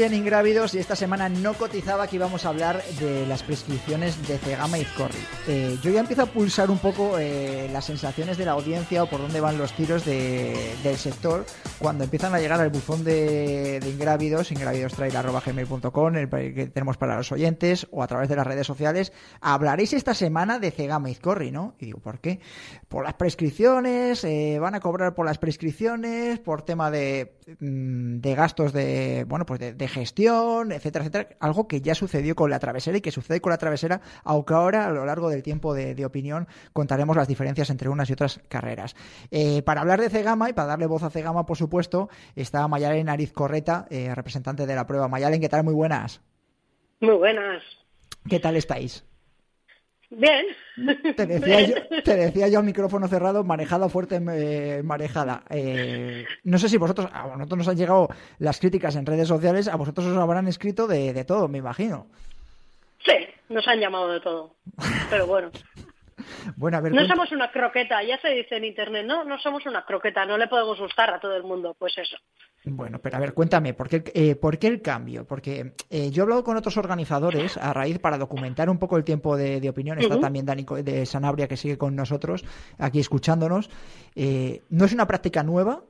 En Ingrávidos y esta semana no cotizaba que íbamos a hablar de las prescripciones de Cegama y Izcorri. Eh, yo ya empiezo a pulsar un poco eh, las sensaciones de la audiencia o por dónde van los tiros de- del sector cuando empiezan a llegar al buzón de, de Ingrávidos, ingrávidostrail.gmail.com, el que tenemos para los oyentes o a través de las redes sociales. Hablaréis esta semana de Cegama y Izcorri, ¿no? Y digo, ¿por qué? Por las prescripciones, eh, van a cobrar por las prescripciones, por tema de, mm, de gastos de bueno pues de gestión, etcétera, etcétera. Algo que ya sucedió con la travesera y que sucede con la travesera, aunque ahora a lo largo del tiempo de, de opinión contaremos las diferencias entre unas y otras carreras. Eh, para hablar de Cegama y para darle voz a Cegama, por supuesto, está Mayalen Nariz Correta, eh, representante de la prueba. Mayalen, ¿qué tal? Muy buenas. Muy buenas. ¿Qué tal estáis? Bien. Te decía, yo, te decía yo al micrófono cerrado, manejada fuerte, eh, marejada. Eh, no sé si vosotros, a nosotros nos han llegado las críticas en redes sociales, a vosotros os habrán escrito de, de todo, me imagino. Sí, nos han llamado de todo. Pero bueno. Bueno, a ver, No somos una croqueta, ya se dice en internet, no, no somos una croqueta, no le podemos gustar a todo el mundo, pues eso. Bueno, pero a ver, cuéntame, ¿por qué, eh, ¿por qué el cambio? Porque eh, yo he hablado con otros organizadores a raíz para documentar un poco el tiempo de, de opinión. Está también Dani de Sanabria que sigue con nosotros aquí escuchándonos. Eh, no es una práctica nueva,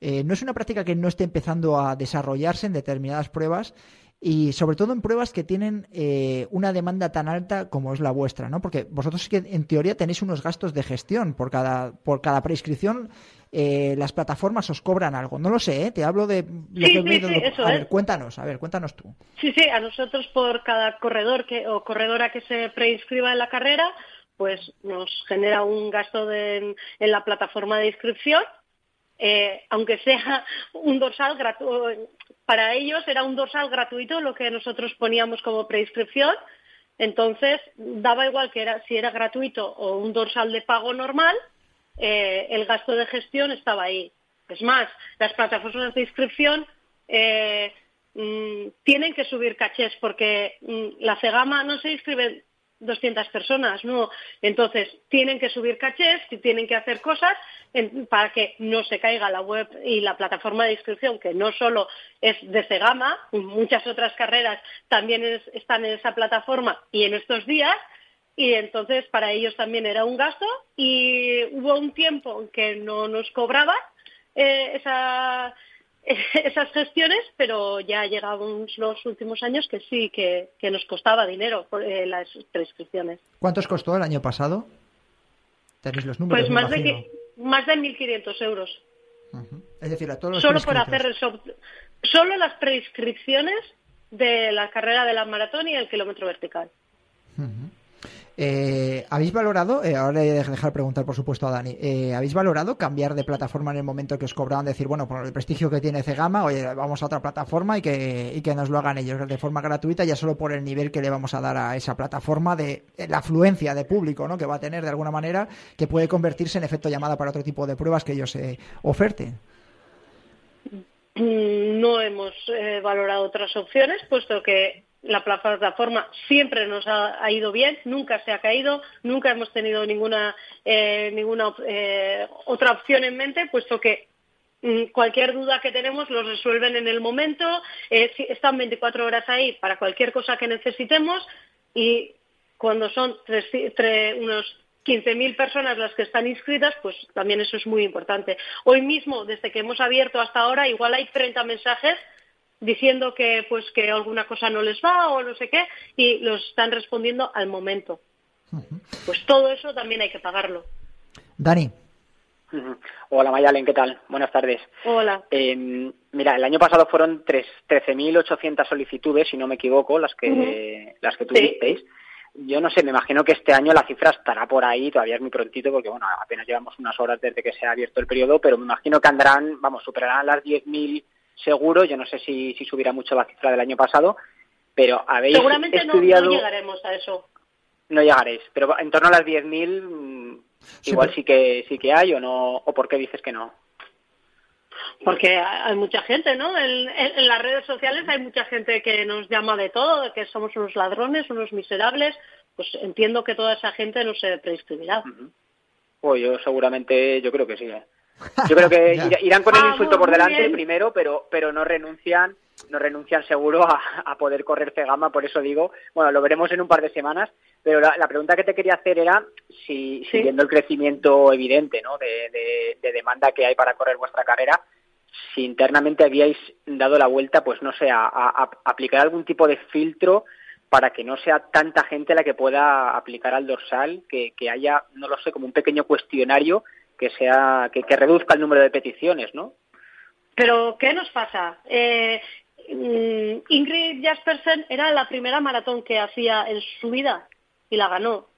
no es una práctica que no esté empezando a desarrollarse en determinadas pruebas y sobre todo en pruebas que tienen eh, una demanda tan alta como es la vuestra, ¿no? Porque vosotros sí que en teoría tenéis unos gastos de gestión por cada por cada prescripción. eh, las plataformas os cobran algo. No lo sé, ¿eh? te hablo de lo Sí, que he sí, eso a es. ver, cuéntanos, a ver, cuéntanos tú. Sí, sí, a nosotros por cada corredor que, o corredora que se preinscriba en la carrera, pues nos genera un gasto de- en, en la plataforma de inscripción, eh, aunque sea un dorsal gratuito. Para ellos era un dorsal gratuito lo que nosotros poníamos como preinscripción, entonces daba igual que era si era gratuito o un dorsal de pago normal, eh, el gasto de gestión estaba ahí. Es más, las plataformas de inscripción eh, mm, tienen que subir cachés porque mm, la Cegama no se inscriben 200 personas, no. Entonces, tienen que subir cachés, tienen que hacer cosas en- para que no se caiga la web y la plataforma de inscripción, que no solo es de Cegama, muchas otras carreras también es- están en esa plataforma y en estos días, y entonces para ellos también era un gasto y hubo un tiempo en que no nos cobraban eh, esa- esas gestiones, pero ya llegamos los últimos años que sí, que, que nos costaba dinero eh, las prescripciones. ¿Cuánto os costó el año pasado? Tenéis los números, Pues más de, que- más de 1.500 euros. Ujú. Es decir, a todos los Solo por hacer el solo las prescripciones de la carrera de la maratón y el kilómetro vertical. Eh, ¿Habéis valorado, eh, ahora he de dejar preguntar por supuesto a Dani, eh, ¿habéis valorado cambiar de plataforma en el momento que os cobraban? Decir, bueno, por el prestigio que tiene Cegama, oye, vamos a otra plataforma y que, y que nos lo hagan ellos de forma gratuita, ya solo por el nivel que le vamos a dar a esa plataforma de la afluencia de público ¿no? que va a tener de alguna manera, que puede convertirse en efecto llamada para otro tipo de pruebas que ellos oferten. Mm, no hemos valorado otras opciones, puesto que la plataforma siempre nos ha, ido bien, nunca se ha caído, nunca hemos tenido ninguna, eh, ninguna eh, otra opción en mente, puesto que mm, cualquier duda que tenemos lo resuelven en el momento, eh, están 24 horas ahí para cualquier cosa que necesitemos y cuando son unos 15.000 personas las que están inscritas, pues también eso es muy importante. Hoy mismo, desde que hemos abierto hasta ahora, igual hay 30 mensajes diciendo que pues que alguna cosa no les va o no sé qué y los están respondiendo al momento. Pues todo eso también hay que pagarlo. Dani. Hola Mayalen, ¿qué tal? Buenas tardes. Hola. Em, mira, el año pasado fueron 13.800 solicitudes, si no me equivoco, las que, las que tuvisteis. Yo no sé, me imagino que este año la cifra estará por ahí, todavía es muy prontito porque, bueno, apenas llevamos unas horas desde que se ha abierto el periodo, pero me imagino que andarán, vamos, superarán las 10.000 seguro, yo no sé si, si subirá mucho la cifra del año pasado, pero habéis Seguramente estudiado... no, llegaremos a eso. No llegaréis, pero en torno a las 10.000 mm, igual sí que sí que hay o no o por qué dices que no. Porque hay mucha gente, ¿no? En, las redes sociales hay mucha gente que nos llama de todo, de que somos unos ladrones, unos miserables. Pues entiendo que toda esa gente no se prescribirá. Pues yo seguramente, yo creo que sí. ¿eh? Yo creo que irán con el ah, insulto por delante primero, pero pero no renuncian no renuncian seguro a, poder correr Cegama, por eso digo, bueno, lo veremos en un par de semanas, pero la, pregunta que te quería hacer era si, viendo el crecimiento evidente ¿no? de, demanda que hay para correr vuestra carrera, si internamente habíais dado la vuelta, pues no sé, a, aplicar algún tipo de filtro para que no sea tanta gente la que pueda aplicar al dorsal, que, que haya, no lo sé, como un pequeño cuestionario que sea que, reduzca el número de peticiones, ¿no? Pero ¿qué nos pasa? Eh, mm, Ingrid Jaspersen era la primera maratón que hacía en su vida y la ganó.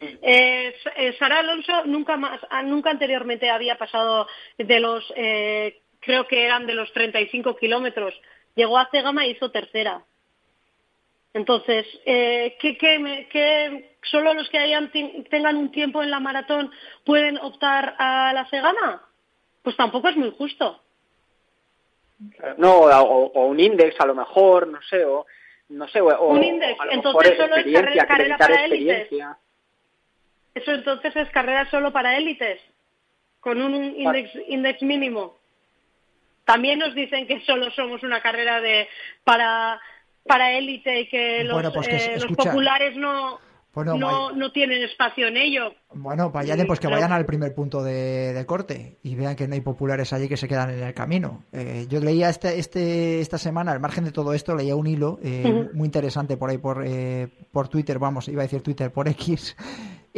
Eh, eh, Sara Alonso nunca más, ah, nunca anteriormente había pasado de los, creo que eran de los 35 kilómetros. Llegó a Cegama y hizo tercera. Entonces, eh, ¿qué, solo los que hayan, tengan un tiempo en la maratón pueden optar a la cegana? Pues tampoco es muy justo. No, o, un índice a lo mejor, no sé, o no sé, o, un índice. Entonces solo es carrera, carrera para élites. Eso entonces es carrera solo para élites, con un índice mínimo. También nos dicen que solo somos una carrera de para para élite y que los, pues eh, populares no, no, no, tienen espacio en ello. Bueno, vayan, pues que vayan al primer punto de, corte y vean que no hay populares allí que se quedan en el camino. Eh, yo leía este, este, esta semana, al margen de todo esto, leía un hilo eh, muy interesante por ahí por, por Twitter, vamos, iba a decir Twitter, por X,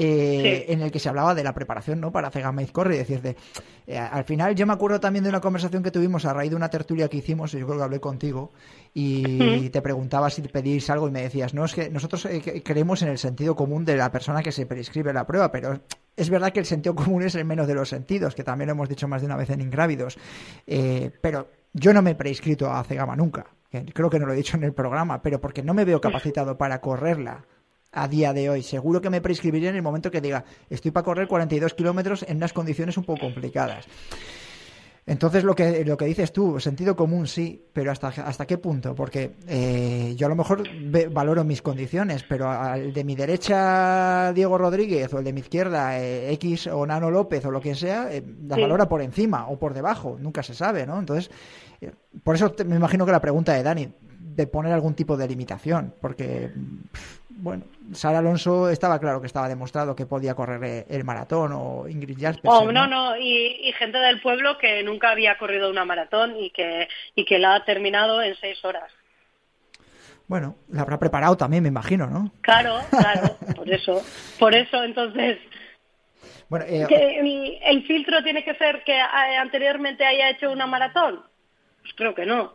eh, en el que se hablaba de la preparación ¿no? para Cega Maíz Corre. Decir, de, eh, al final yo me acuerdo también de una conversación que tuvimos a raíz de una tertulia que hicimos, y yo creo que hablé contigo, y te preguntaba si pedís algo y me decías, no, es que nosotros eh, creemos en el sentido común de la persona que se prescribe la prueba, pero es verdad que el sentido común es el menos de los sentidos, que también lo hemos dicho más de una vez en Ingrávidos. pero yo no me he prescrito a Cegama nunca. Creo que no lo he dicho en el programa, pero porque no me veo capacitado para correrla a día de hoy. Seguro que me prescribiría en el momento que diga, estoy para correr 42 kilómetros en unas condiciones un poco complicadas. Entonces lo que, lo que dices tú, sentido común sí, pero ¿hasta, hasta qué punto? Porque eh, yo a lo mejor valoro mis condiciones, pero al de mi derecha Diego Rodríguez o el de mi izquierda eh, X o Nano López o lo que sea, eh, la valora por encima o por debajo, nunca se sabe, ¿no? Entonces, por eso me imagino que la pregunta de Dani, de poner algún tipo de limitación, porque bueno, Sara Alonso estaba claro que estaba demostrado que podía correr el maratón o Ingrid. Oh, no, no, y, gente del pueblo que nunca había corrido una maratón y que, y que la ha terminado en seis horas. Bueno, la habrá preparado también, me imagino, ¿no? Claro, claro, por eso. Por eso, entonces, bueno, eh, el, el, filtro tiene que ser que anteriormente haya hecho una maratón? Pues creo que no.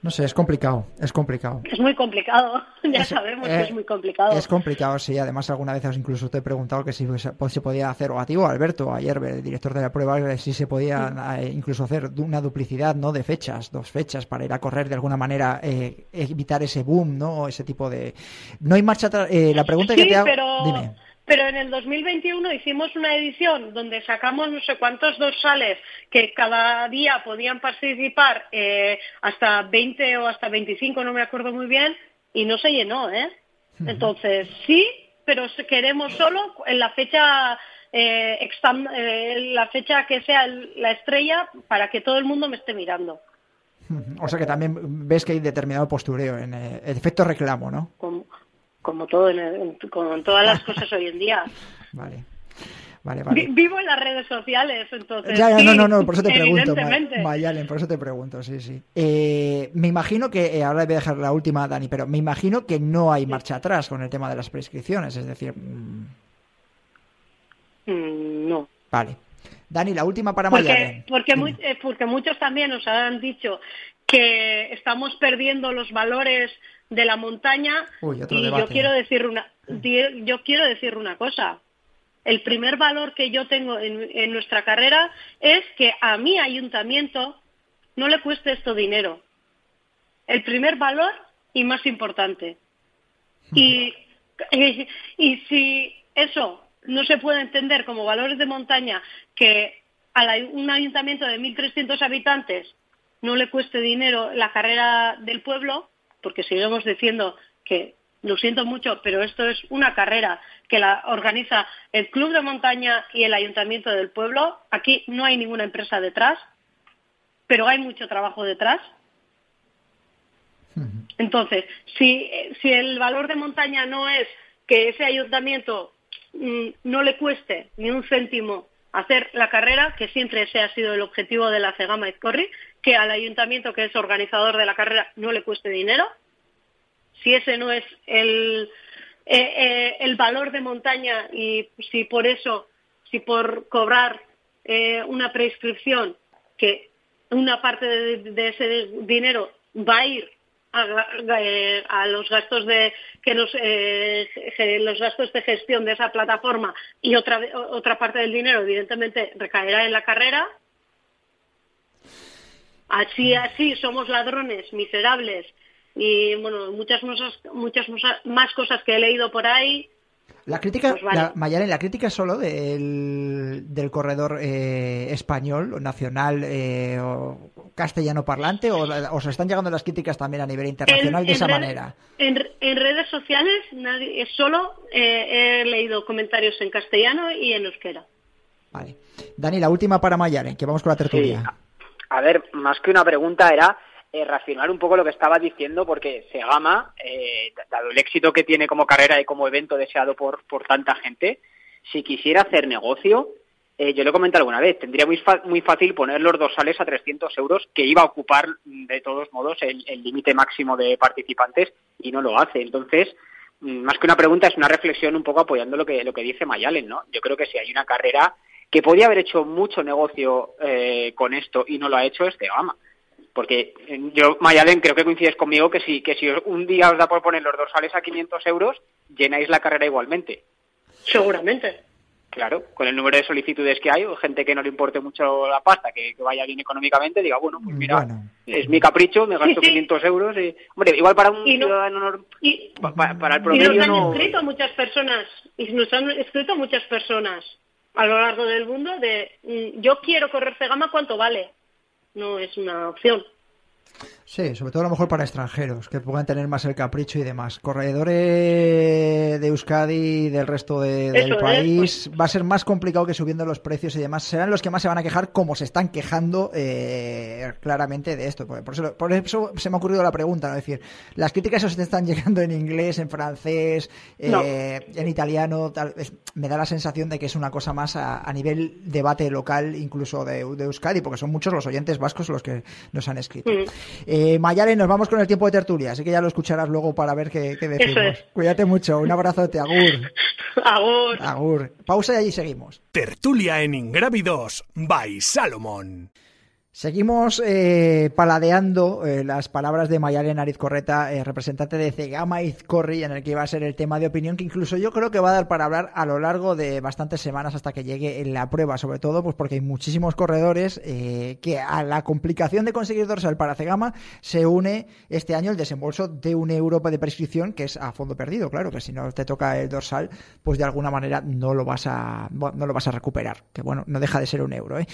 No sé, es complicado, es complicado. Es muy complicado, ya sabemos que es eh, muy complicado. Es complicado, sí. Además, alguna vez incluso te he preguntado que si se podía hacer, o a ti o a Alberto, ayer, el director de la prueba, si se podía eh, incluso hacer una duplicidad no de fechas, dos fechas, para ir a correr de alguna manera, eh, evitar ese boom, ¿no? Ese tipo de... No hay marcha atrás. la pregunta que te hago... Pero... Dime pero en el 2021 hicimos una edición donde sacamos no sé cuántos dorsales que cada día podían participar eh, hasta 20 o hasta 25, no me acuerdo muy bien, y no se llenó, ¿eh? Entonces, sí, pero queremos solo en la fecha eh, eh, la fecha que sea la estrella para que todo el mundo me esté mirando. O sea que también ves que hay determinado postureo en el efecto reclamo, ¿no? como todo en, todas las cosas hoy en día. Vale. Vale, vale. Vivo en las redes sociales, entonces. Ya, ya, no, no, no, por eso te pregunto, Mayalen, por eso te pregunto, sí, sí. Eh, me imagino que, eh, ahora voy a dejar la última, Dani, pero me imagino que no hay marcha atrás con el tema de las prescripciones, es decir. Mm. Mm, no. Vale. Dani, la última para Mayalen. Porque, eh, porque muchos también nos han dicho que estamos perdiendo los valores de la montaña y yo quiero decir una yo quiero decir una cosa. El primer valor que yo tengo en, nuestra carrera es que a mi ayuntamiento no le cueste esto dinero. El primer valor y más importante. Y, y, si eso no se puede entender como valores de montaña que a un ayuntamiento de 1.300 habitantes no le cueste dinero la carrera del pueblo, porque seguimos diciendo que lo siento mucho, pero esto es una carrera que la organiza el Club de Montaña y el Ayuntamiento del Pueblo. Aquí no hay ninguna empresa detrás, pero hay mucho trabajo detrás. Entonces, si, si el valor de montaña no es que ese ayuntamiento mm, no le cueste ni un céntimo hacer la carrera, que siempre ese ha sido el objetivo de la Cegama Izcorri, que al ayuntamiento que es organizador de la carrera no le cueste dinero. Si ese no es el, eh, eh, el valor de montaña y si por eso, si por cobrar eh, una prescripción, que una parte de, ese dinero va a ir a, los gastos de que los, los gastos de gestión de esa plataforma y otra otra parte del dinero evidentemente recaerá en la carrera Así, así, somos ladrones, miserables y bueno, muchas muchas más cosas que he leído por ahí. La crítica, pues la, la crítica solo del, del corredor eh, español o nacional eh, o castellano parlante o, o, se están llegando las críticas también a nivel internacional de esa manera. En, redes sociales nadie, solo eh, he leído comentarios en castellano y en euskera. Vale. Dani, la última para Mayare, que vamos con la tertulia a ver, más que una pregunta era eh, reafirmar un poco lo que estaba diciendo, porque Segama, eh, dado el éxito que tiene como carrera y como evento deseado por, por tanta gente, si quisiera hacer negocio, eh, yo lo he comentado alguna vez, tendría muy, muy fácil poner los dorsales a 300 euros, que iba a ocupar de todos modos el límite máximo de participantes y no lo hace. Entonces, mm, más que una pregunta, es una reflexión un poco apoyando lo que, lo que dice Mayalen, ¿no? Yo creo que si hay una carrera que podía haber hecho mucho negocio eh, con esto y no lo ha hecho es Gama. Porque eh, yo, Mayalen, creo que coincides conmigo que si, que si un día os da por poner los dorsales a 500 euros, llenáis la carrera igualmente. Seguramente. Claro, con el número de solicitudes que hay, o gente que no le importe mucho la pasta, que, vaya bien económicamente, diga, bueno, pues mira, es mi capricho, me gasto 500 euros. Y, hombre, igual para un ciudadano y, para, el promedio y nos han escrito muchas personas, y nos han escrito muchas personas a lo largo del mundo de mm, yo quiero correr Cegama, ¿cuánto vale? No es una opción. Sí, sobre todo a lo mejor para extranjeros, que puedan tener más el capricho y demás. Corredores de Euskadi y del resto del país va a ser más complicado que subiendo los precios y demás. Serán los que más se van a quejar, como se están quejando eh, claramente de esto. Por eso, por eso se me ha ocurrido la pregunta, es decir, las críticas se están llegando en inglés, en francés, eh, en italiano. Tal, me da la sensación de que es una cosa más a, nivel debate local, incluso de, Euskadi, porque son muchos los oyentes vascos los que nos han escrito. Mm. Eh, Mayare, nos vamos con el tiempo de tertulia, así que ya lo escucharás luego para ver qué, decimos. Cuídate mucho, un abrazote, agur. agur. Agur. Pausa y allí seguimos. Tertulia en Ingrávidos by Salomón. Seguimos eh, paladeando eh, las palabras de Mayalen Arizcorreta, eh, representante de Cegama Izcorri, en el que va a ser el tema de opinión que incluso yo creo que va a dar para hablar a lo largo de bastantes semanas hasta que llegue la prueba, sobre todo pues porque hay muchísimos corredores que a la complicación de conseguir dorsal para Cegama se une este año el desembolso de un euro de prescripción que es a fondo perdido, claro, que si no te toca el dorsal, pues de alguna manera no lo vas a, no lo vas a recuperar, que bueno, no deja de ser un euro. ¿eh?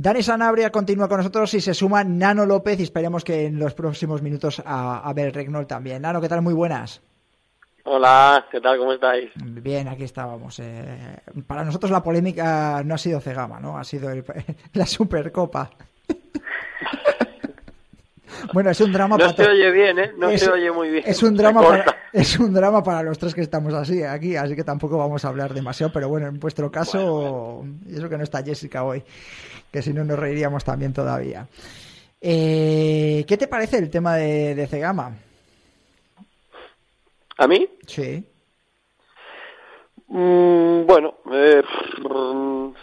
Dani Sanabria continúa con nosotros y se suma Nano López y esperemos que en los próximos minutos a, a ver Regnol también. Nano, ¿qué tal? Muy buenas. Hola, ¿qué tal? ¿Cómo estáis? Bien, aquí estábamos. Eh, para nosotros la polémica no ha sido Cegama, ¿no? Ha sido la Supercopa. Bueno, es un drama no se oye bien, ¿eh? No se oye muy bien. Es un, drama para, es un drama para los tres que estamos así aquí, así que tampoco vamos a hablar demasiado, pero bueno, en vuestro caso, y eso que no está Jessica hoy que si no nos reiríamos también todavía. Eh, ¿Qué te parece el tema de, de Cegama? ¿A mí? Sí. Mm, bueno, eh,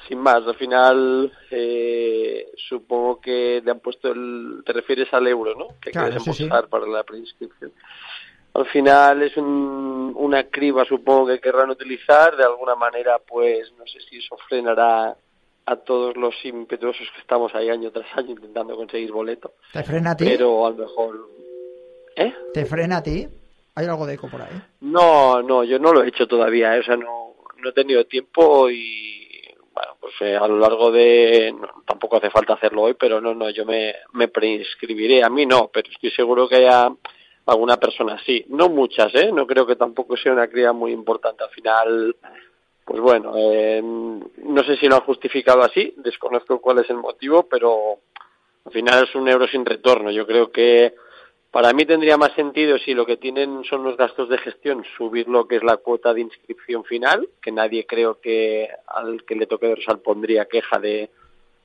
sin más, al final eh, supongo que te han puesto el... te refieres al euro, ¿no? Que claro, quieres para la preinscripción. Al final es un, una criba, supongo que querrán utilizar, de alguna manera, pues no sé si eso frenará a todos los impetuosos que estamos ahí año tras año intentando conseguir boleto. ¿Te frena a ti? Pero a lo mejor... ¿Eh? ¿Te frena a ti? ¿Hay algo de eco por ahí? No, no, yo no lo he hecho todavía, ¿eh? o sea, no, no he tenido tiempo y bueno, pues eh, a lo largo de... tampoco hace falta hacerlo hoy, pero no, no, yo me, me preinscribiré. A mí no, pero estoy seguro que haya alguna persona así. No muchas, ¿eh? No creo que tampoco sea una cría muy importante. Al final pues bueno, eh, no sé si lo han justificado así, desconozco cuál es el motivo, pero al final es un euro sin retorno. Yo creo que para mí tendría más sentido si lo que tienen son los gastos de gestión, subir lo que es la cuota de inscripción final, que nadie creo que al que le toque dorsal pondría queja de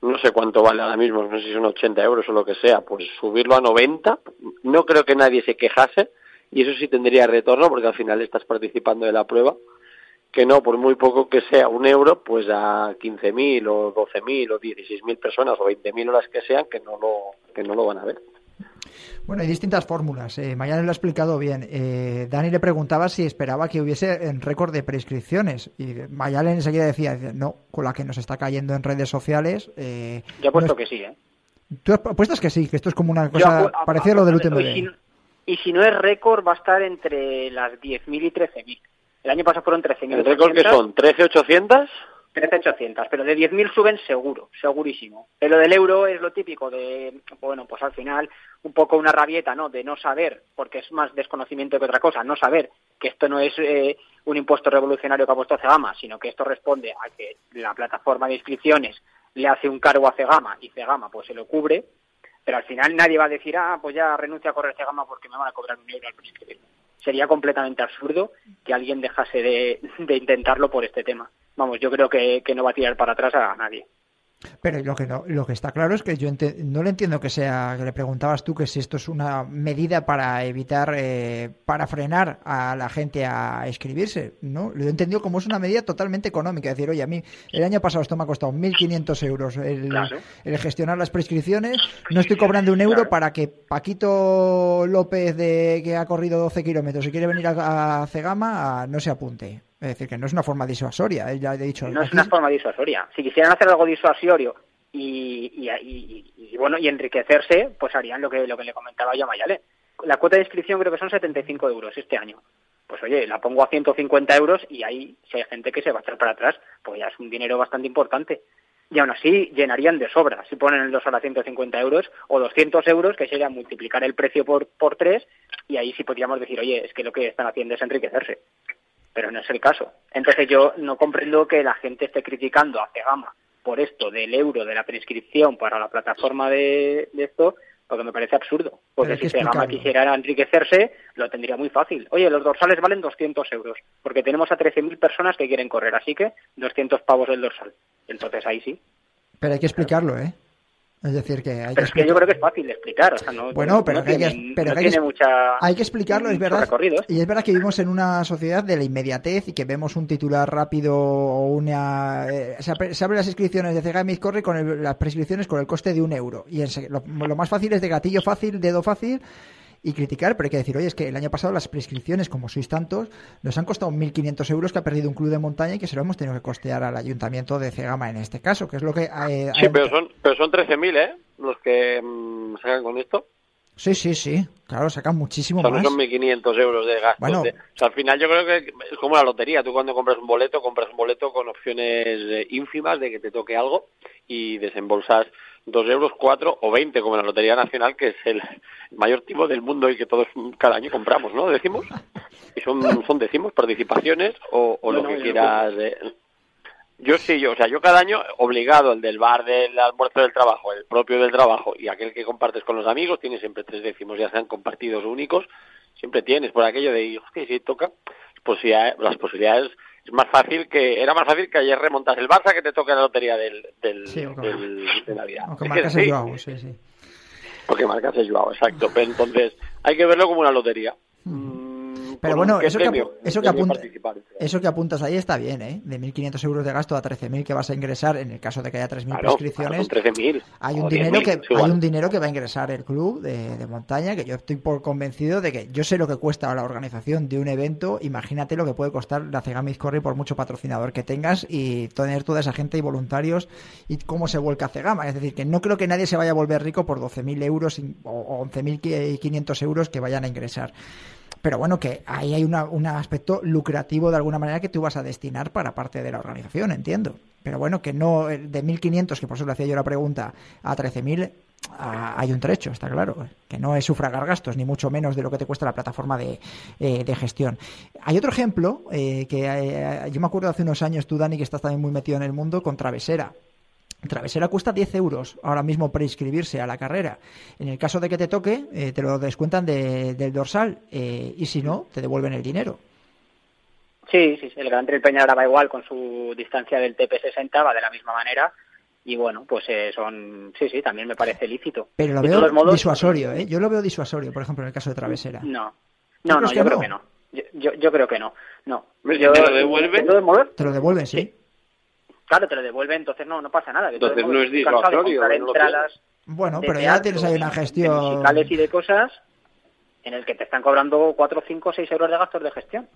no sé cuánto vale ahora mismo, no sé si son 80 euros o lo que sea, pues subirlo a 90, no creo que nadie se quejase y eso sí tendría retorno porque al final estás participando de la prueba que no, por muy poco que sea un euro, pues a 15.000 o 12.000 o 16.000 personas o 20.000 o las que sean que no lo, que no lo van a ver. Bueno, hay distintas fórmulas. Eh, lo ha explicado bien. Eh, Dani le preguntaba si esperaba que hubiese en récord de prescripciones. Y Mayalen enseguida decía, no, con la que nos está cayendo en redes sociales. Eh, Yo apuesto que sí, ¿eh? Tú apuestas que sí, que esto es como una cosa parecida a lo del UTMB. Y si, y si no es récord, va a estar entre las 10.000 y 13.000. El año pasado fueron 13.000. ¿El récord que son? ¿13.800? 13.800, pero de 10.000 suben seguro, segurísimo. Pero del euro es lo típico de, bueno, pues al final un poco una rabieta, ¿no? De no saber, porque es más desconocimiento que otra cosa, no saber que esto no es eh, un impuesto revolucionario que ha puesto Cegama, sino que esto responde a que la plataforma de inscripciones le hace un cargo a Cegama y Cegama pues se lo cubre, pero al final nadie va a decir, ah, pues ya renuncio a correr Cegama porque me van a cobrar un euro al prescribir sería completamente absurdo que alguien dejase de, intentarlo por este tema. Vamos, yo creo que, que no va a tirar para atrás a nadie. Pero lo que no, lo que está claro es que yo no le entiendo que sea, que le preguntabas tú que si esto es una medida para evitar, eh, para frenar a la gente a escribirse, ¿no? Lo he entendido como es una medida totalmente económica. Es decir, oye, a mí el año pasado esto me ha costado 1.500 euros el, gestionar las prescripciones, no estoy cobrando un euro para que Paquito López, de, que ha corrido 12 kilómetros y quiere venir a, a Cegama, no se apunte. Es decir, que no es una forma disuasoria, eh, ya he dicho. No es una forma disuasoria. Si quisieran hacer algo disuasorio y, y, bueno y enriquecerse, pues harían lo que lo que le comentaba yo a Mayale. La cuota de inscripción creo que son 75 euros este año. Pues oye, la pongo a 150 euros y ahí si hay gente que se va a echar para atrás, pues ya es un dinero bastante importante. Y aún así llenarían de sobra si ponen el 2 a 150 euros o 200 euros, que sería multiplicar el precio por, por 3 y ahí sí podríamos decir, oye, es que lo que están haciendo es enriquecerse pero no es el caso. Entonces yo no comprendo que la gente esté criticando a Cegama por esto del euro de la prescripción para la plataforma de, esto, porque me parece absurdo. Porque si Cegama quisiera enriquecerse, lo tendría muy fácil. Oye, los dorsales valen 200 euros, porque tenemos a 13.000 personas que quieren correr, así que 200 pavos el dorsal. Entonces ahí sí. Pero hay que explicarlo, ¿eh? Es decir, que hay pero que, es que yo creo que es fácil de explicar. O sea, no, Bueno, pero no que hay que- pero no que hay que- tiene mucha, Hay que explicarlo, es verdad. Y es verdad que vivimos en una sociedad de la inmediatez y que vemos un titular rápido o una. eh, se, abren las inscripciones de Cegame Corre con el- las prescripciones con el coste de un euro. Y ense- lo, lo más fácil es de gatillo fácil, dedo fácil. Y criticar, pero hay que decir, oye, es que el año pasado las prescripciones, como sois tantos, nos han costado 1.500 euros que ha perdido un club de montaña y que se lo hemos tenido que costear al ayuntamiento de Cegama en este caso, que es lo que... eh, Sí, pero son, pero son 13.000, ¿eh? Los que mm, sacan con esto. sí, sí, sí, claro, sacan muchísimo O sea, no más. son 1.500 euros de gasto. Bueno. de- o sea, al final yo creo que es como la lotería. Tú cuando compras un boleto, compras un boleto con opciones eh, ínfimas de que te toque algo y desembolsas dos euros, cuatro o 20, como la Lotería Nacional, que es el mayor tipo del mundo y que todos cada año compramos, ¿no? Decimos. Y son, son decimos, participaciones o, o No, lo no, que yo quieras. eh. Yo sí, yo, o sea, yo cada año obligado, el del bar del almuerzo del trabajo, el propio del trabajo y aquel que compartes con los amigos, tienes siempre tres décimos, ya sean compartidos únicos, siempre tienes por aquello de, hostia, si toca, pues eh, las posibilidades es más fácil que, era más fácil que ayer remontas el Barça que te toque la lotería del, del, Sí, o del- de Navidad. Aunque Es marcas el Joao, sí, sí. Porque marcas el Joao, exacto. Pero entonces, hay que verlo como una lotería. Pero bueno, eso que, premio, eso, que apunta- eso que apuntas ahí está bien, ¿eh? De 1.500 euros de gasto a 13.000 que vas a ingresar en el caso de que haya 3.000 Claro, prescripciones. claro, son 13.000 Hay un, dinero 10.000, que, hay un dinero que va a ingresar el club de, de montaña, que yo estoy por convencido de que yo sé lo que cuesta la organización de un evento, imagínate lo que puede costar la Cegamiz Corre por mucho patrocinador que tengas y tener toda esa gente y voluntarios y cómo se vuelca Cegama. Es decir, que no creo que nadie se vaya a volver rico por 12.000 euros o 11.500 euros que vayan a ingresar. Pero bueno, que ahí hay una- un aspecto lucrativo de alguna manera que tú vas a destinar para parte de la organización, entiendo. Pero bueno, que no eh, de 1.500, que por eso le hacía yo la pregunta, a 13.000 ah, hay un trecho, está claro. Que no es sufragar gastos, ni mucho menos de lo que te cuesta la plataforma de, eh, de gestión. Hay otro ejemplo eh, que eh, yo me acuerdo hace unos años, tú, Dani, que estás también muy metido en el mundo, con Travesera. Travesera cuesta 10 euros ahora mismo preinscribirse a la carrera. En el caso de que te toque, eh, te lo descuentan de- del dorsal eh, y si no, te devuelven el dinero. Sí, sí, sí, el Gran Trail Peñalara va igual con su distancia del TP60, va de la misma manera. Y bueno, pues eh, son, sí, sí, también me parece lícito. Pero lo De veo todos modos, disuasorio, ¿eh? Yo lo veo disuasorio, por ejemplo, en el caso de Travesera. No, ¿Tú no, no, yo creo no? que no. Yo, yo, yo creo que no. No. ¿Ves? Yo- ¿Te lo devuelven? Te lo devuelven, sí. Claro, te lo devuelven, entonces no, no pasa nada. De todos Entonces no es de disuasorio, no Bueno, de pero ya tienes ahí una de gestión. musicales y de cosas en el que te están cobrando 4, 5, 6 euros de gastos de gestión.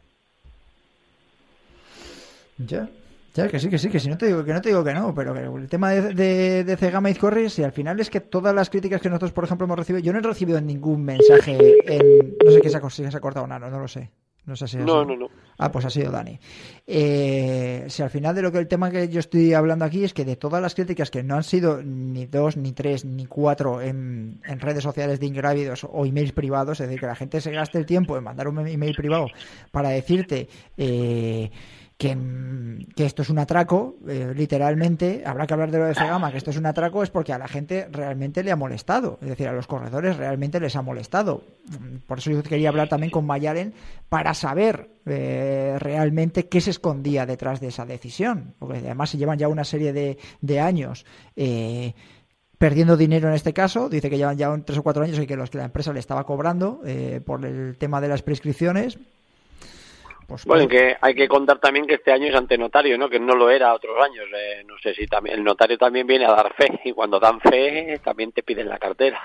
Ya. Ya, que sí, que sí, que si no te digo que no te digo que no, pero que el tema de, de, de Cegama y Corre, si al final es que todas las críticas que nosotros, por ejemplo, hemos recibido, yo no he recibido ningún mensaje en, no sé qué se ha, si se ha cortado Nano, no lo sé. No sé si ha No, no, no. Ah, pues ha sido Dani. Eh, si al final de lo que el tema que yo estoy hablando aquí es que de todas las críticas que no han sido ni dos, ni tres, ni cuatro en, en redes sociales de ingrávidos o emails privados, es decir, que la gente se gaste el tiempo en mandar un email privado para decirte eh, que, mm, que esto es un atraco, eh, literalmente, habrá que hablar de lo de Fegama, que esto es un atraco, es porque a la gente realmente le ha molestado, es decir, a los corredores realmente les ha molestado. Mm, Por eso yo quería hablar también con Mayaren para saber eh, realmente qué se escondía detrás de esa decisión, porque además se llevan ya una serie de, años. eh, perdiendo dinero en este caso, dice que llevan ya tres o cuatro años y que los que la empresa le estaba cobrando por el tema de las prescripciones. Pues, Bueno, y pues, que hay que contar también que este año es ante notario, ¿no? Que no lo era otros años. Eh, no sé si también el notario también viene a dar fe y cuando dan fe también te piden la cartera.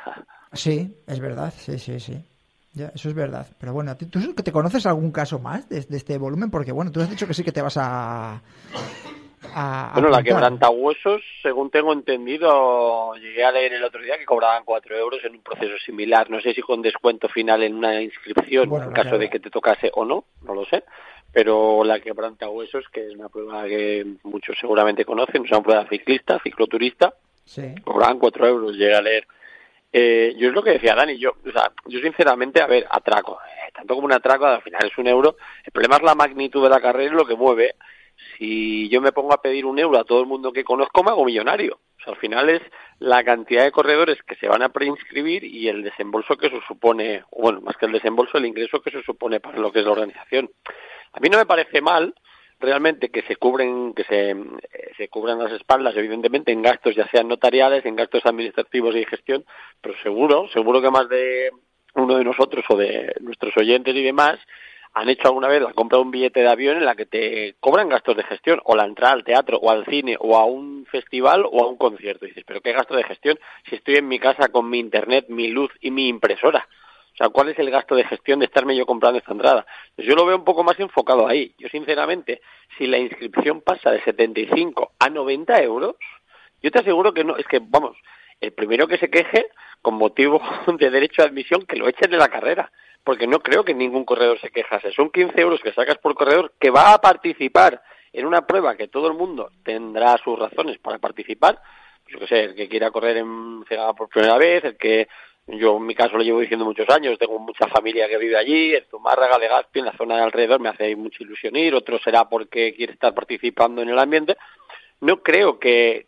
Sí, es verdad, sí, sí, sí. Ya, eso es verdad. Pero bueno, ¿tú, tú te conoces algún caso más de, de este volumen? Porque bueno, tú has dicho que sí que te vas a... a- a Bueno, la apuntar. quebrantahuesos, según tengo entendido, llegué a leer el otro día que cobraban cuatro euros en un proceso similar. No sé si con descuento final en una inscripción, Bueno, en caso de que te tocase o no, no lo sé. Pero la quebrantahuesos, que es una prueba que muchos seguramente conocen, es una prueba ciclista, cicloturista, Sí. cobraban cuatro euros, llegué a leer. Eh, yo es lo que decía Dani, yo, o sea, yo sinceramente, a ver, atraco, eh, tanto como un atraco, al final es un euro. El problema es la magnitud de la carrera y lo que mueve. Si yo me pongo a pedir un euro a todo el mundo que conozco, me hago millonario. O sea, al final es la cantidad de corredores que se van a preinscribir y el desembolso que eso supone, bueno, más que el desembolso, el ingreso que eso supone para lo que es la organización. A mí no me parece mal, realmente que se cubren, que se, se cubran las espaldas, evidentemente, en gastos ya sean notariales, en gastos administrativos y de gestión, pero seguro, seguro que más de uno de nosotros o de nuestros oyentes y demás han hecho alguna vez la compra de un billete de avión en la que te cobran gastos de gestión, o la entrada al teatro, o al cine, o a un festival, o a un concierto. Y dices, pero ¿qué gasto de gestión si estoy en mi casa con mi internet, mi luz y mi impresora? O sea, ¿cuál es el gasto de gestión de estarme yo comprando esta entrada? Pues yo lo veo un poco más enfocado ahí. Yo, sinceramente, si la inscripción pasa de 75 a 90 euros, yo te aseguro que no, es que, vamos, el primero que se queje con motivo de derecho a admisión, que lo echen de la carrera porque no creo que ningún corredor se quejase. Son 15 euros que sacas por corredor que va a participar en una prueba que todo el mundo tendrá sus razones para participar. Yo que sé, el que quiera correr en Cegada por primera vez, el que yo en mi caso lo llevo diciendo muchos años, tengo mucha familia que vive allí, en Zumárraga, Legazpi, en la zona de alrededor, me hace mucha ilusión ir, otro será porque quiere estar participando en el ambiente. No creo que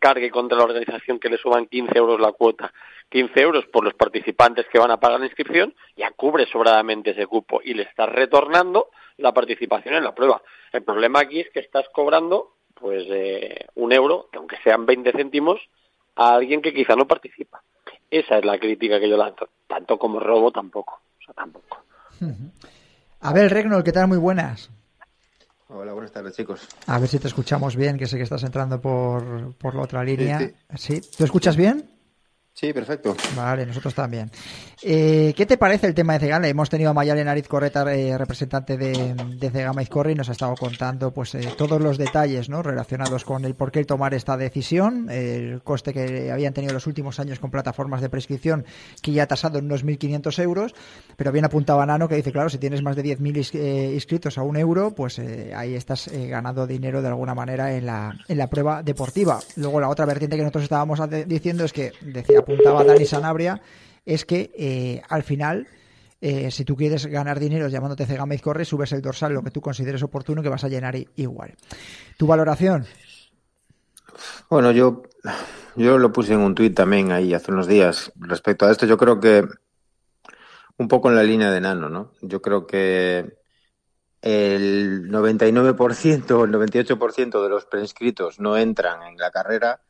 cargue contra la organización que le suban 15 euros la cuota. 15 euros por los participantes que van a pagar la inscripción, ya cubre sobradamente ese cupo y le estás retornando la participación en la prueba. El problema aquí es que estás cobrando pues eh, un euro, que aunque sean 20 céntimos, a alguien que quizá no participa. Esa es la crítica que yo lanzo. Tanto como robo tampoco. O sea, tampoco. A ver, Regnol, ¿qué tal? Muy buenas. Hola, buenas tardes, chicos. A ver si te escuchamos bien, que sé que estás entrando por, por la otra línea. Sí, ¿Tú escuchas bien? Sí, perfecto. Vale, nosotros también. Eh, ¿Qué te parece el tema de Cegama? Hemos tenido a Mayalen Nariz Correta, eh, representante de, de Cegama Izcorri, y nos ha estado contando pues eh, todos los detalles ¿no? relacionados con el por qué tomar esta decisión, el coste que habían tenido los últimos años con plataformas de prescripción, que ya ha tasado en unos 1.500 euros, pero bien apuntaba Nano que dice, claro, si tienes más de 10.000 inscritos a un euro, pues ahí estás ganando dinero de alguna manera en la, en la prueba deportiva. Luego la otra vertiente que nosotros estábamos diciendo es que decía apuntaba Dani Sanabria, es que eh, al final, eh, si tú quieres ganar dinero llamándote Cegama y Corre, subes el dorsal, lo que tú consideres oportuno, que vas a llenar igual. ¿Tu valoración? Bueno, yo, yo lo puse en un tuit también ahí hace unos días respecto a esto. Yo creo que un poco en la línea de Nano, ¿no? Yo creo que el 99% o el 98% de los preinscritos no entran en la carrera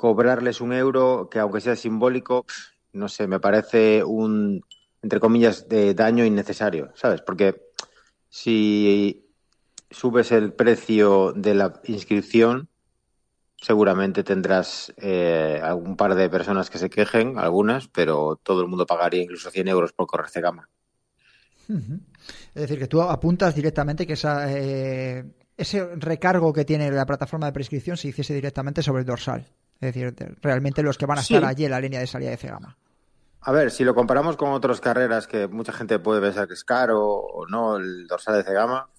cobrarles un euro que aunque sea simbólico, no sé, me parece un, entre comillas, de daño innecesario, ¿sabes? Porque si subes el precio de la inscripción, seguramente tendrás eh, algún par de personas que se quejen, algunas, pero todo el mundo pagaría incluso 100 euros por correr de gama. Es decir, que tú apuntas directamente que esa, eh, ese recargo que tiene la plataforma de prescripción se hiciese directamente sobre el dorsal. Es decir, realmente los que van a estar allí en la línea de salida de Cegama. A ver, si lo comparamos con otras carreras que mucha gente puede pensar que es caro o no, el dorsal de Cegama,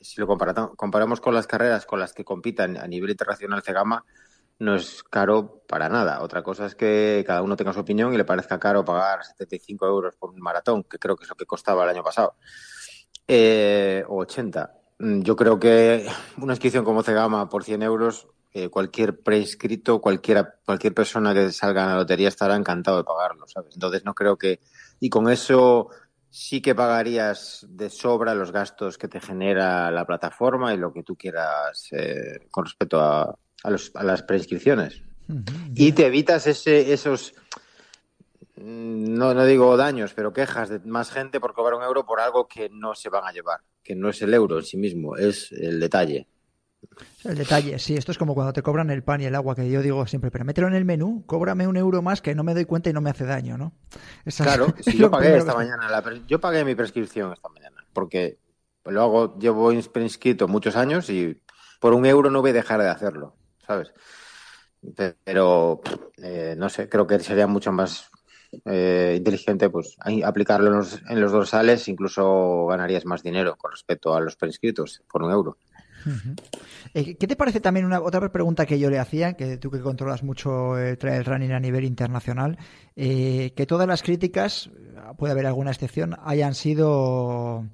si lo comparamos con las carreras con las que compitan a nivel internacional Cegama, no es caro para nada. Otra cosa es que cada uno tenga su opinión y le parezca caro pagar 75 euros por un maratón, que creo que es lo que costaba el año pasado, eh, o 80. Mm, yo creo que una inscripción como Cegama por 100 euros eh, cualquier prescrito, cualquiera, cualquier persona que salga a la lotería estará encantado de pagarlo, ¿sabes? Entonces no creo que... Y con eso sí que pagarías de sobra los gastos que te genera la plataforma y lo que tú quieras eh, con respecto a, a, las prescripciones. Y te evitas ese, esos, no, no digo daños, pero quejas de más gente por cobrar un euro por algo que no se van a llevar, que no es el euro en sí mismo, es el detalle. El detalle, sí, esto es como cuando te cobran el pan y el agua, que yo digo siempre, pero mételo en el menú, cóbrame un euro más que no me doy cuenta y no me hace daño, ¿no? claro, yo pagué esta mañana, yo pagué mi prescripción esta mañana, porque lo hago, llevo inscrito muchos años y por un euro no voy a dejar de hacerlo, ¿sabes? Pero, eh, no sé, creo que sería mucho más eh, inteligente pues aplicarlo en los, en los dorsales, incluso ganarías más dinero con respecto a los prescritos por un euro. Eh, ¿Qué te parece también una otra pregunta que yo le hacía, que tú que controlas mucho el trail running a nivel internacional, eh, que todas las críticas, puede haber alguna excepción, hayan sido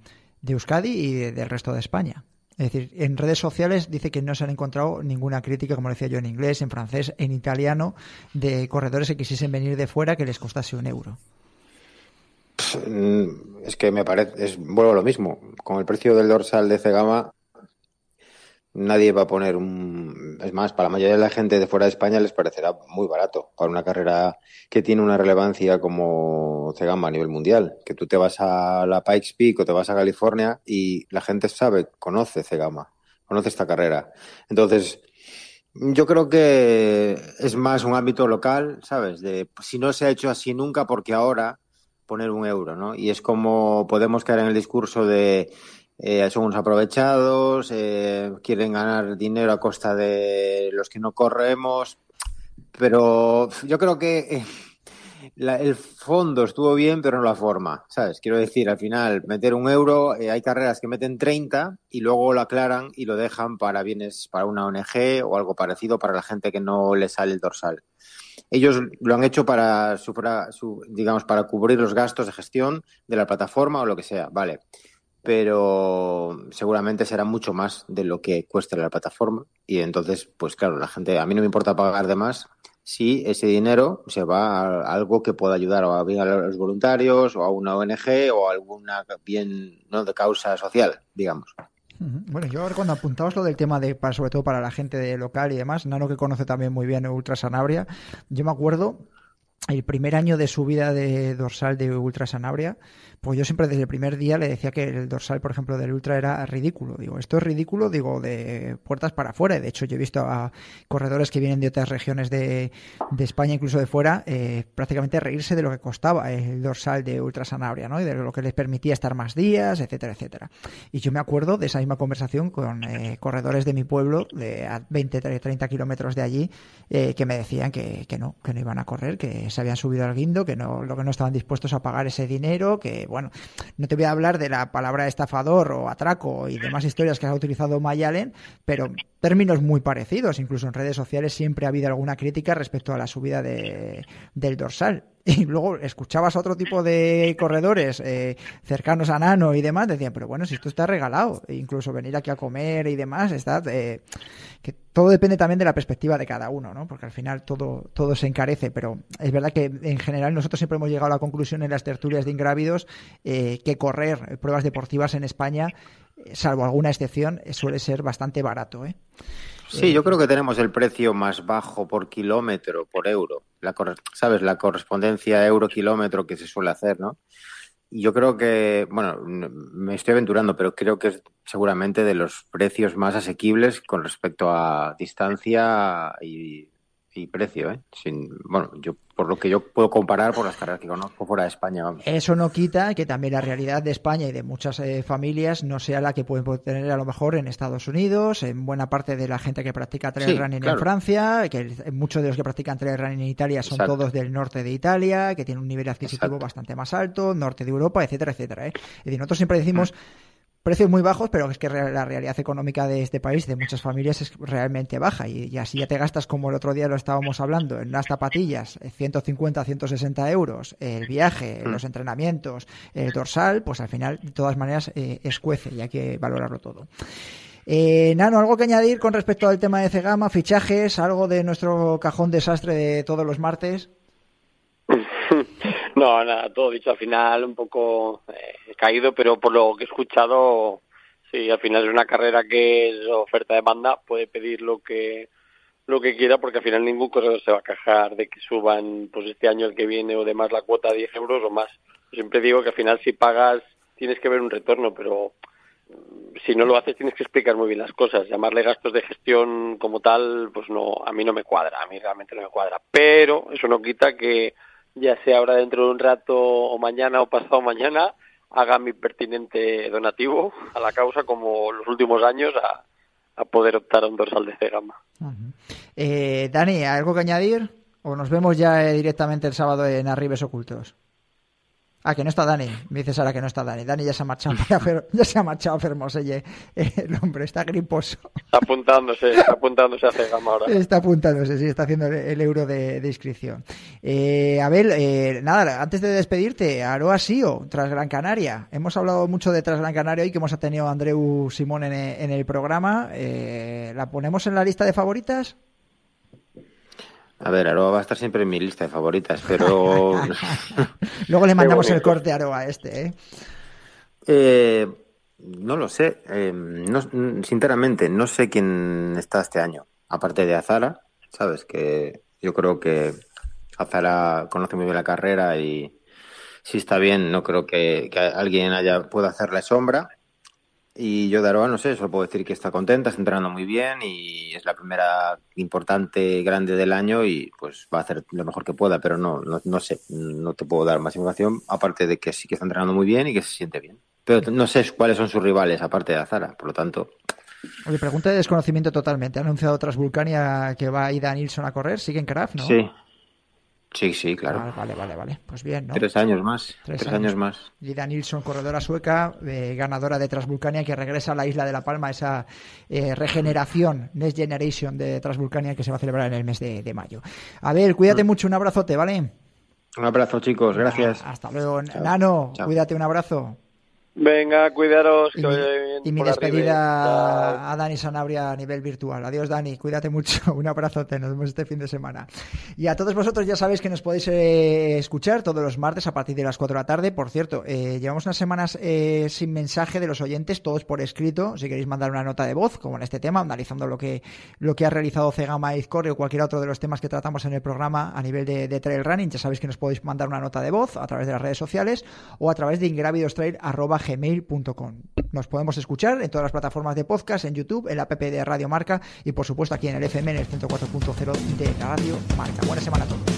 de Euskadi y del resto de España? Es decir, en redes sociales dice que no se han encontrado ninguna crítica, como decía yo, en inglés, en francés, en italiano, de corredores que quisiesen venir de fuera que les costase un euro. Mm, es que me parece, es, vuelvo a lo mismo. Con el precio del dorsal de Cegama, Nadie va a poner un... Es más, para la mayoría de la gente de fuera de España les parecerá muy barato para una carrera que tiene una relevancia como Cegama a nivel mundial. Que tú te vas a la Pikes Peak o te vas a California y la gente sabe, conoce Cegama, conoce esta carrera. Entonces, yo creo que es más un ámbito local, ¿sabes? De si no se ha hecho así nunca, porque ahora poner un euro, ¿no? Y es como podemos caer en el discurso de eh, son unos aprovechados, eh, quieren ganar dinero a costa de los que no corremos, pero yo creo que eh, el fondo estuvo bien, pero no la forma, ¿sabes? Quiero decir, al final, meter un euro, eh, hay carreras que meten 30 y luego lo aclaran y lo dejan para bienes, para una ONG o algo parecido para la gente que no le sale el dorsal. Ellos lo han hecho para, su, digamos, para cubrir los gastos de gestión de la plataforma o lo que sea, vale pero seguramente será mucho más de lo que cueste la plataforma y entonces, pues claro, la gente, a mí no me importa pagar de más si ese dinero se va a algo que pueda ayudar a, los voluntarios o a una ONG o a alguna bien ¿no? de causa social, digamos. Bueno, yo ahora cuando apuntabas lo del tema de, para, sobre todo para la gente de local y demás, Nano que conoce también muy bien Ultra Sanabria, yo me acuerdo el primer año de subida de dorsal de Ultra Sanabria, pues yo siempre desde el primer día le decía que el dorsal, por ejemplo, del Ultra era ridículo. Digo, esto es ridículo, digo, de puertas para afuera. De hecho, yo he visto a corredores que vienen de otras regiones de, España, incluso de fuera, eh, prácticamente reírse de lo que costaba el dorsal de Ultra Sanabria, ¿no? Y de lo que les permitía estar más días, etcétera, etcétera. Y yo me acuerdo de esa misma conversación con eh, corredores de mi pueblo, de a 20, 30 kilómetros de allí, eh, que me decían que, que no, que no iban a correr, que se habían subido al guindo, que no, lo que no estaban dispuestos a pagar ese dinero, que bueno, no te voy a hablar de la palabra estafador o atraco y demás historias que ha utilizado Mayalen, pero términos muy parecidos. Incluso en redes sociales siempre ha habido alguna crítica respecto a la subida de, del dorsal. Y luego escuchabas a otro tipo de corredores eh, cercanos a Nano y demás, decían, pero bueno, si esto está regalado, e incluso venir aquí a comer y demás, está, eh, que todo depende también de la perspectiva de cada uno, ¿no? Porque al final todo, todo se encarece, pero es verdad que en general nosotros siempre hemos llegado a la conclusión en las tertulias de ingrávidos eh, que correr pruebas deportivas en España, salvo alguna excepción, suele ser bastante barato, ¿eh? Sí, yo creo que tenemos el precio más bajo por kilómetro, por euro. La, ¿Sabes? La correspondencia euro-kilómetro que se suele hacer, ¿no? Y yo creo que, bueno, me estoy aventurando, pero creo que es seguramente de los precios más asequibles con respecto a distancia y y precio, ¿eh? Sin, bueno, yo por lo que yo puedo comparar por las carreras que conozco fuera de España. Eso no quita que también la realidad de España y de muchas eh, familias no sea la que pueden tener a lo mejor en Estados Unidos, en buena parte de la gente que practica trail running en Francia, que muchos de los que practican trail running en Italia son todos del norte de Italia, que tienen un nivel adquisitivo bastante más alto, norte de Europa, etcétera, etcétera. ¿eh? Es decir, nosotros siempre decimos mm precios muy bajos, pero es que la realidad económica de este país, de muchas familias, es realmente baja. Y, así ya te gastas, como el otro día lo estábamos hablando, en unas zapatillas, 150, eh, 160 euros, el viaje, mm. los entrenamientos, el dorsal, pues al final, de todas maneras, eh, escuece y hay que valorarlo todo. Eh, Nano, ¿algo que añadir con respecto al tema de Cegama, fichajes, algo de nuestro cajón desastre de todos los martes? No, nada, todo dicho al final un poco eh, caído, pero por lo que he escuchado, sí, al final es una carrera que es oferta-demanda, puede pedir lo que lo que quiera porque al final ningún corredor se va a quejar de que suban pues este año el que viene o demás la cuota a 10 euros o más. Siempre digo que al final si pagas tienes que ver un retorno, pero mm, si no lo haces tienes que explicar muy bien las cosas. Llamarle gastos de gestión como tal, pues no, a mí no me cuadra, a mí realmente no me cuadra. Pero eso no quita que ya sea ahora dentro de un rato o mañana o pasado mañana, haga mi pertinente donativo a la causa como los últimos años a, poder optar a un dorsal de C-Gama. Eh, Dani, ¿algo que añadir? ¿O nos vemos ya eh, directamente el sábado en Arribes Ocultos? Ah, que no está Dani. Me dice Sara que no está Dani. Dani ya se ha marchado, ya se ha marchado Fermoselle. El hombre está griposo. Está apuntándose, está apuntándose a Cegama ahora. Está apuntándose, sí, está haciendo el euro de, inscripción. Eh, Abel, eh, nada, antes de despedirte, Aroa Sio, tras Gran Canaria. Hemos hablado mucho de tras Gran Canaria hoy que hemos tenido a Andreu Simón en, el programa. Eh, ¿La ponemos en la lista de favoritas? A ver, Aroa va a estar siempre en mi lista de favoritas, pero... Luego le mandamos el corte a Aroa este, ¿eh? ¿eh? No lo sé. Eh, no, sinceramente, no sé quién está este año. Aparte de Azara, ¿sabes? Que yo creo que Azara conoce muy bien la carrera y si está bien, no creo que, alguien haya pueda hacerle sombra. Y yo de Aroa, no sé, solo puedo decir que está contenta, está entrenando muy bien y es la primera importante, grande del año y pues va a hacer lo mejor que pueda, pero no, no, no sé, no te puedo dar más información, aparte de que sí que está entrenando muy bien y que se siente bien. Pero no sé cuáles son sus rivales, aparte de Azara, por lo tanto. Oye, pregunta de desconocimiento totalmente. Ha anunciado Transvulcania que va Ida Nilsson a correr, sigue en Craft, ¿no? Sí, Sí, sí, claro. Vale, vale, vale. Pues bien, ¿no? Tres años más. Tres, años. más. Lida Nilsson, corredora sueca, eh, ganadora de Transvulcania, que regresa a la isla de La Palma, esa eh, regeneración, Next Generation de Transvulcania que se va a celebrar en el mes de, mayo. A ver, cuídate mm. mucho, un abrazote, ¿vale? Un abrazo, chicos, gracias. Hasta luego. Nano, cuídate, un abrazo. Venga, cuidaros. y mi, despedida a Dani Sanabria a nivel virtual. Adiós, Dani. Cuídate mucho. Un abrazote. Nos vemos este fin de semana. Y a todos vosotros ya sabéis que nos podéis eh, escuchar todos los martes a partir de las 4 de la tarde. Por cierto, eh, llevamos unas semanas eh, sin mensaje de los oyentes, todos por escrito. Si queréis mandar una nota de voz, como en este tema, analizando lo que, lo que ha realizado Cegama Izcorre o cualquier otro de los temas que tratamos en el programa a nivel de, trail running, ya sabéis que nos podéis mandar una nota de voz a través de las redes sociales o a través de ingravidostrail.com gmail.com. Nos podemos escuchar en todas las plataformas de podcast, en YouTube, en la app de Radio Marca y por supuesto aquí en el FM en el 104.0 de Radio Marca. Buena semana a todos.